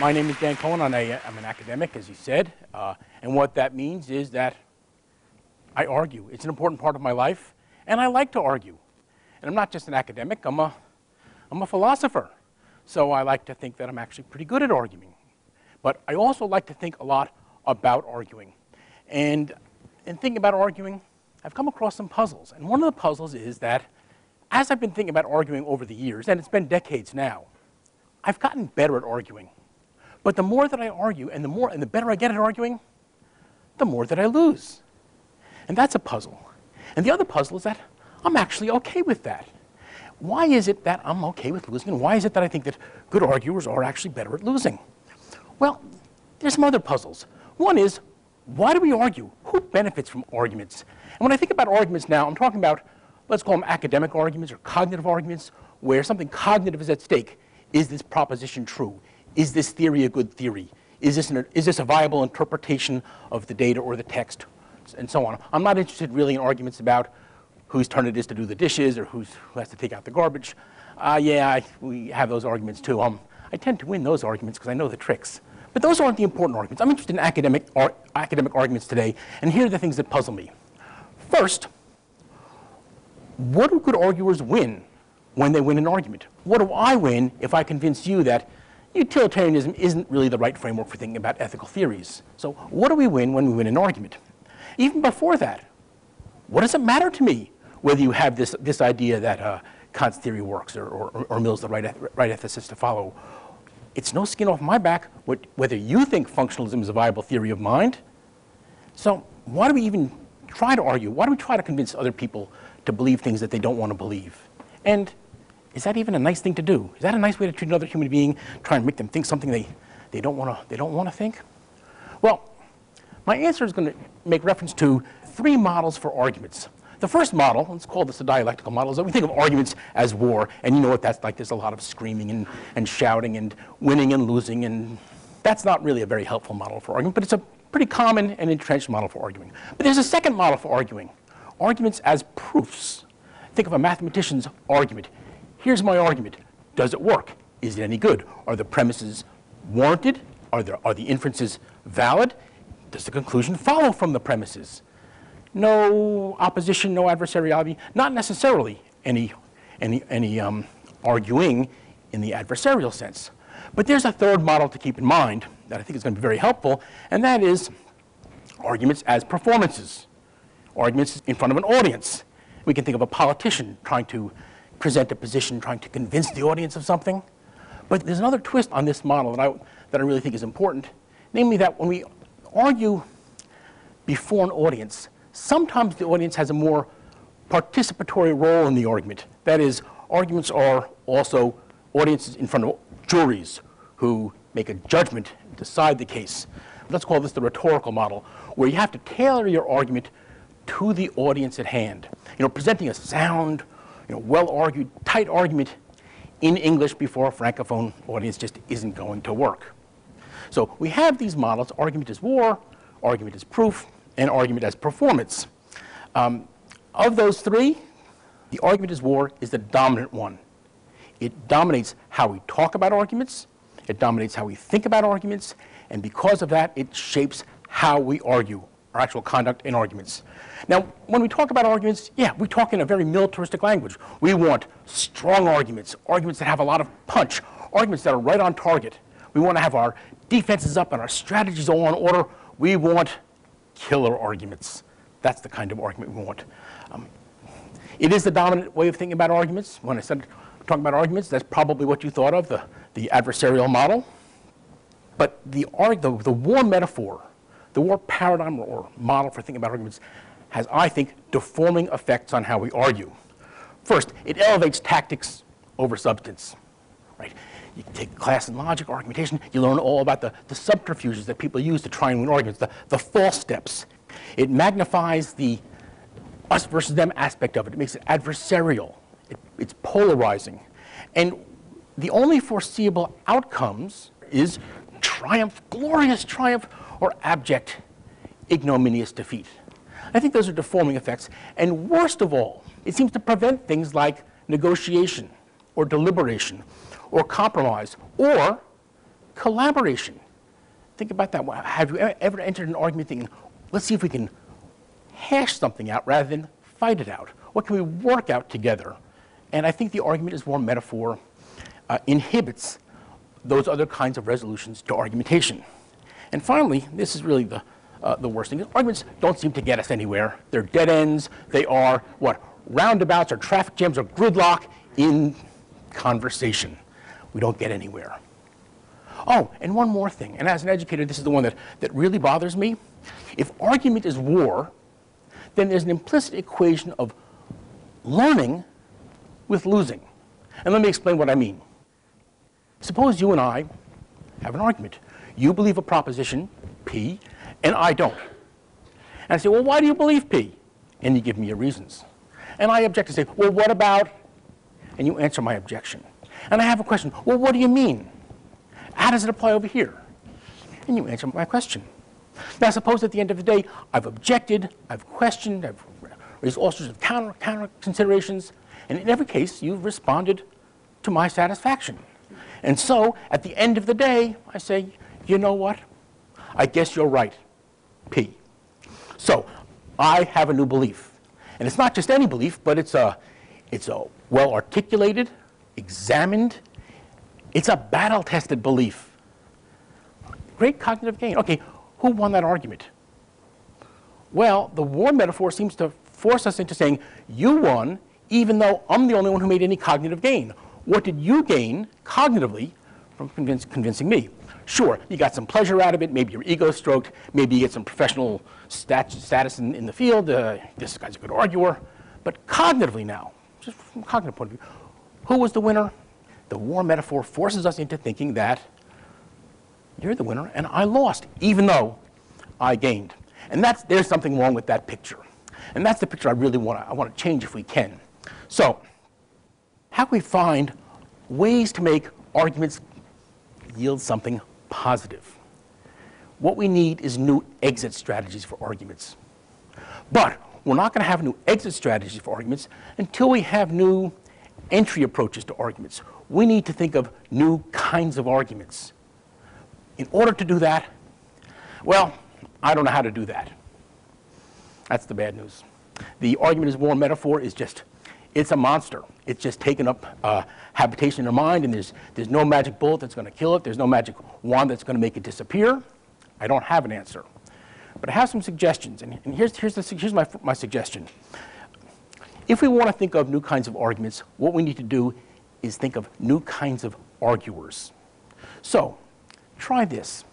My name is Dan Cohen. I'm, a, I'm an academic, as you said. Uh, and what that means is that I argue. It's an important part of my life, and I like to argue. And I'm not just an academic, I'm a, I'm a philosopher. So I like to think that I'm actually pretty good at arguing. But I also like to think a lot about arguing. And in thinking about arguing, I've come across some puzzles. And one of the puzzles is that as I've been thinking about arguing over the years, and it's been decades now, I've gotten better at arguing. But the more that I argue and the more and the better I get at arguing, the more that I lose. And that's a puzzle. And the other puzzle is that I'm actually okay with that. Why is it that I'm okay with losing? And why is it that I think that good arguers are actually better at losing? Well, there's some other puzzles. One is, why do we argue? Who benefits from arguments? And when I think about arguments now, I'm talking about, let's call them academic arguments or cognitive arguments, where something cognitive is at stake. Is this proposition true? Is this theory a good theory? Is this, an, is this a viable interpretation of the data or the text? And so on. I'm not interested really in arguments about whose turn it is to do the dishes or who has to take out the garbage. Uh, yeah, I, we have those arguments too. Um, I tend to win those arguments because I know the tricks. But those aren't the important arguments. I'm interested in academic, ar academic arguments today, and here are the things that puzzle me. First, what do good arguers win when they win an argument? What do I win if I convince you that utilitarianism isn't really the right framework for thinking about ethical theories? So what do we win when we win an argument? Even before that, what does it matter to me whether you have this, this idea that uh, Kant's theory works or, or, or Mill's the right, right ethicist to follow? It's no skin off my back what, whether you think functionalism is a viable theory of mind. So why do we even try to argue? Why do we try to convince other people to believe things that they don't want to believe? And is that even a nice thing to do? Is that a nice way to treat another human being, try and make them think something they, they don't want to they don't want to think? Well, my answer is going to make reference to three models for arguments. The first model, let's call this a dialectical model, is that we think of arguments as war, and you know what that's like. There's a lot of screaming and, and shouting and winning and losing, and that's not really a very helpful model for argument, but it's a pretty common and entrenched model for arguing. But there's a second model for arguing, arguments as proofs. Think of a mathematician's argument. Here's my argument. Does it work? Is it any good? Are the premises warranted? Are, there, are the inferences valid? Does the conclusion follow from the premises? No opposition, no adversariality, not necessarily any, any, any um, arguing in the adversarial sense. But there's a third model to keep in mind that I think is going to be very helpful, and that is arguments as performances, arguments in front of an audience. We can think of a politician trying to present a position, trying to convince the audience of something. But there's another twist on this model that I, that I really think is important, namely that when we argue before an audience, sometimes the audience has a more participatory role in the argument. That is, arguments are also audiences in front of juries who make a judgment, decide the case. Let's call this the rhetorical model, where you have to tailor your argument to the audience at hand. You know, presenting a sound, you know, well-argued, tight argument in English before a Francophone audience just isn't going to work. So we have these models, argument as war, argument as proof, and argument as performance. Um, of those three, the argument as war is the dominant one. It dominates how we talk about arguments, it dominates how we think about arguments, and because of that, it shapes how we argue, our actual conduct in arguments. Now, when we talk about arguments, yeah, we talk in a very militaristic language. We want strong arguments, arguments that have a lot of punch, arguments that are right on target. We want to have our defenses up and our strategies all in order. We want killer arguments. That's the kind of argument we want. Um, it is the dominant way of thinking about arguments. When I said talking about arguments, that's probably what you thought of, the, the adversarial model. But the, the, the war metaphor, the war paradigm or model for thinking about arguments has, I think, deforming effects on how we argue. First, it elevates tactics over substance, right? You take class in logic, or argumentation, you learn all about the, the subterfuges that people use to try and win arguments, the, the false steps. It magnifies the us versus them aspect of it. It makes it adversarial. It, it's polarizing. And the only foreseeable outcomes is triumph, glorious triumph, or abject, ignominious defeat. I think those are deforming effects. And worst of all, it seems to prevent things like negotiation or deliberation or compromise or Collaboration. Think about that. Have you ever entered an argument thinking, let's see if we can hash something out rather than fight it out? What can we work out together? And I think the argument is war metaphor uh, inhibits those other kinds of resolutions to argumentation. And finally, this is really the, uh, the worst thing. Arguments don't seem to get us anywhere. They're dead ends. They are what? Roundabouts or traffic jams or gridlock in conversation. We don't get anywhere. Oh, and one more thing. And as an educator, this is the one that, that really bothers me. If argument is war, then there's an implicit equation of learning with losing. And let me explain what I mean. Suppose you and I have an argument. You believe a proposition, P, and I don't. And I say, well, why do you believe P? And you give me your reasons. And I object and say, well, what about? And you answer my objection. And I have a question, well, what do you mean? How does it apply over here? And you answer my question. Now, suppose at the end of the day, I've objected, I've questioned, I've raised all sorts of counter, counter considerations, and in every case, you've responded to my satisfaction. And so, at the end of the day, I say, you know what? I guess you're right, P. So, I have a new belief. And it's not just any belief, but it's a, it's a well articulated, examined, it's a battle tested belief. Great cognitive gain. Okay, who won that argument? Well, the war metaphor seems to force us into saying, you won, even though I'm the only one who made any cognitive gain. What did you gain cognitively from convince, convincing me? Sure, you got some pleasure out of it, maybe your ego stroked, maybe you get some professional stat status in, in the field, uh, this guy's a good arguer. But cognitively now, just from a cognitive point of view, who was the winner? The war metaphor forces us into thinking that you're the winner and I lost, even though I gained. And that's, there's something wrong with that picture. And that's the picture I really want to, I want to change if we can. So, how can we find ways to make arguments yield something positive? What we need is new exit strategies for arguments. But we're not going to have new exit strategies for arguments until we have new entry approaches to arguments. We need to think of new kinds of arguments. In order to do that, well, I don't know how to do that. That's the bad news. The argument is war metaphor is just, it's a monster. It's just taken up uh, habitation in our mind, and there's, there's no magic bullet that's going to kill it. There's no magic wand that's going to make it disappear. I don't have an answer. But I have some suggestions, and, and here's, here's, the, here's my, my suggestion. If we want to think of new kinds of arguments, what we need to do is think of new kinds of arguers. So, try this.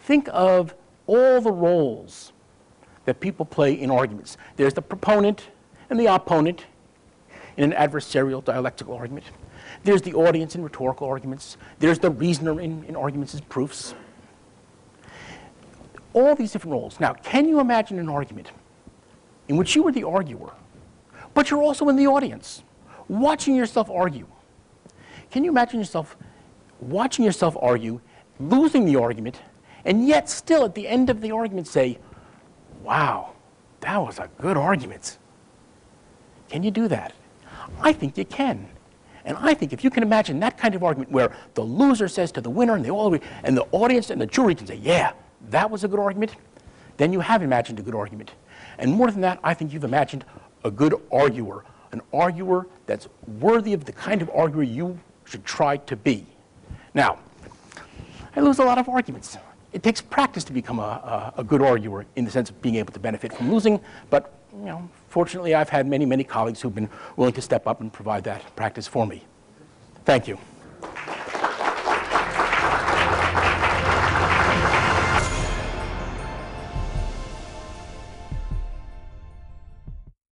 Think of all the roles that people play in arguments. There's the proponent and the opponent in an adversarial dialectical argument. There's the audience in rhetorical arguments. There's the reasoner in, in arguments as proofs. All these different roles. Now, can you imagine an argument in which you were the arguer, but you're also in the audience, watching yourself argue? Can you imagine yourself watching yourself argue, losing the argument, and yet still at the end of the argument say, wow, that was a good argument. Can you do that? I think you can. And I think if you can imagine that kind of argument where the loser says to the winner and they all and the audience and the jury can say, yeah, that was a good argument, then you have imagined a good argument. And more than that, I think you've imagined a good arguer, an arguer that's worthy of the kind of arguer you should try to be. Now, I lose a lot of arguments. It takes practice to become a, a, a, good arguer in the sense of being able to benefit from losing, but you know, fortunately I've had many, many colleagues who've been willing to step up and provide that practice for me. Thank you.